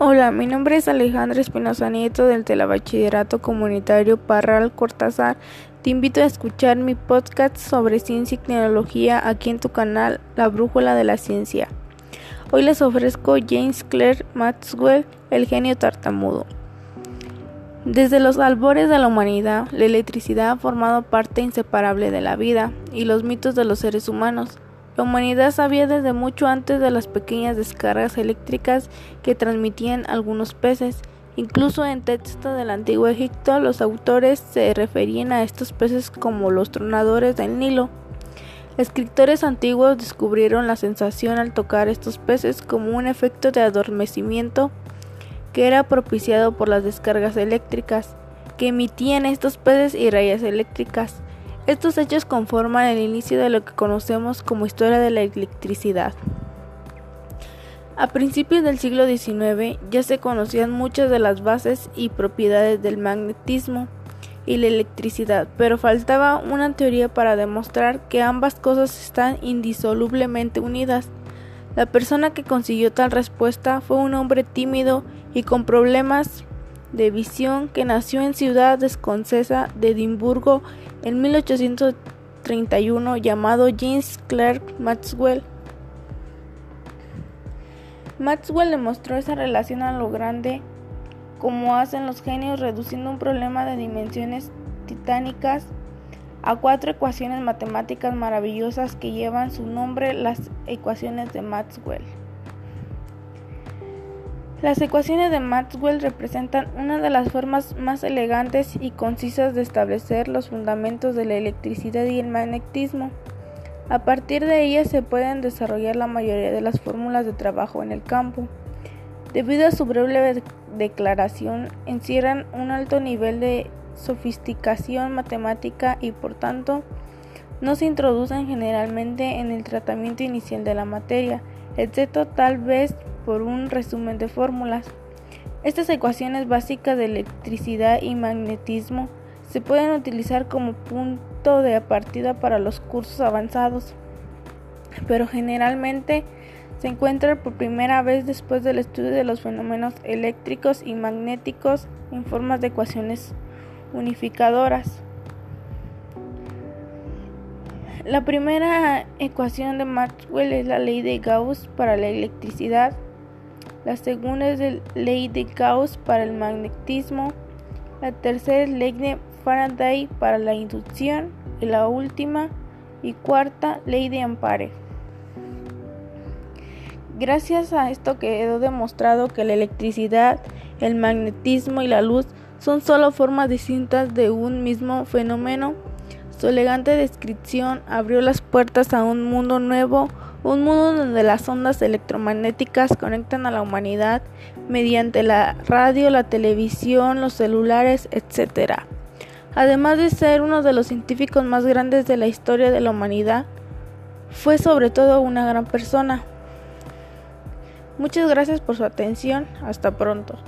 Hola, mi nombre es Alejandra Espinosa Nieto del Telebachillerato Comunitario Parral Cortázar. Te invito a escuchar mi podcast sobre ciencia y tecnología aquí en tu canal La Brújula de la Ciencia. Hoy les ofrezco James Clerk Maxwell, el genio tartamudo. Desde los albores de la humanidad, la electricidad ha formado parte inseparable de la vida y los mitos de los seres humanos. La humanidad sabía desde mucho antes de las pequeñas descargas eléctricas que transmitían algunos peces. Incluso en textos del antiguo Egipto los autores se referían a estos peces como los tronadores del Nilo. Escritores antiguos descubrieron la sensación al tocar estos peces como un efecto de adormecimiento que era propiciado por las descargas eléctricas que emitían estos peces y rayas eléctricas. Estos hechos conforman el inicio de lo que conocemos como historia de la electricidad. A principios del siglo XIX ya se conocían muchas de las bases y propiedades del magnetismo y la electricidad, pero faltaba una teoría para demostrar que ambas cosas están indisolublemente unidas. La persona que consiguió tal respuesta fue un hombre tímido y con problemas de visión que nació en Ciudad Escocesa de Edimburgo en 1831 llamado James Clerk Maxwell. Maxwell demostró esa relación a lo grande como hacen los genios reduciendo un problema de dimensiones titánicas a cuatro ecuaciones matemáticas maravillosas que llevan su nombre las ecuaciones de Maxwell. Las ecuaciones de Maxwell representan una de las formas más elegantes y concisas de establecer los fundamentos de la electricidad y el magnetismo. A partir de ellas se pueden desarrollar la mayoría de las fórmulas de trabajo en el campo. Debido a su breve declaración, encierran un alto nivel de sofisticación matemática y por tanto no se introducen generalmente en el tratamiento inicial de la materia, excepto tal vez por un resumen de fórmulas. Estas ecuaciones básicas de electricidad y magnetismo se pueden utilizar como punto de partida para los cursos avanzados, pero generalmente se encuentran por primera vez después del estudio de los fenómenos eléctricos y magnéticos en formas de ecuaciones unificadoras. La primera ecuación de Maxwell es la ley de Gauss para la electricidad la segunda es la ley de Gauss para el magnetismo. La tercera es ley de Faraday para la inducción. Y la última y cuarta, ley de Ampere. Gracias a esto quedó demostrado que la electricidad, el magnetismo y la luz son solo formas distintas de un mismo fenómeno. Su elegante descripción abrió las puertas a un mundo nuevo un mundo donde las ondas electromagnéticas conectan a la humanidad mediante la radio, la televisión, los celulares, etc. Además de ser uno de los científicos más grandes de la historia de la humanidad, fue sobre todo una gran persona. Muchas gracias por su atención. Hasta pronto.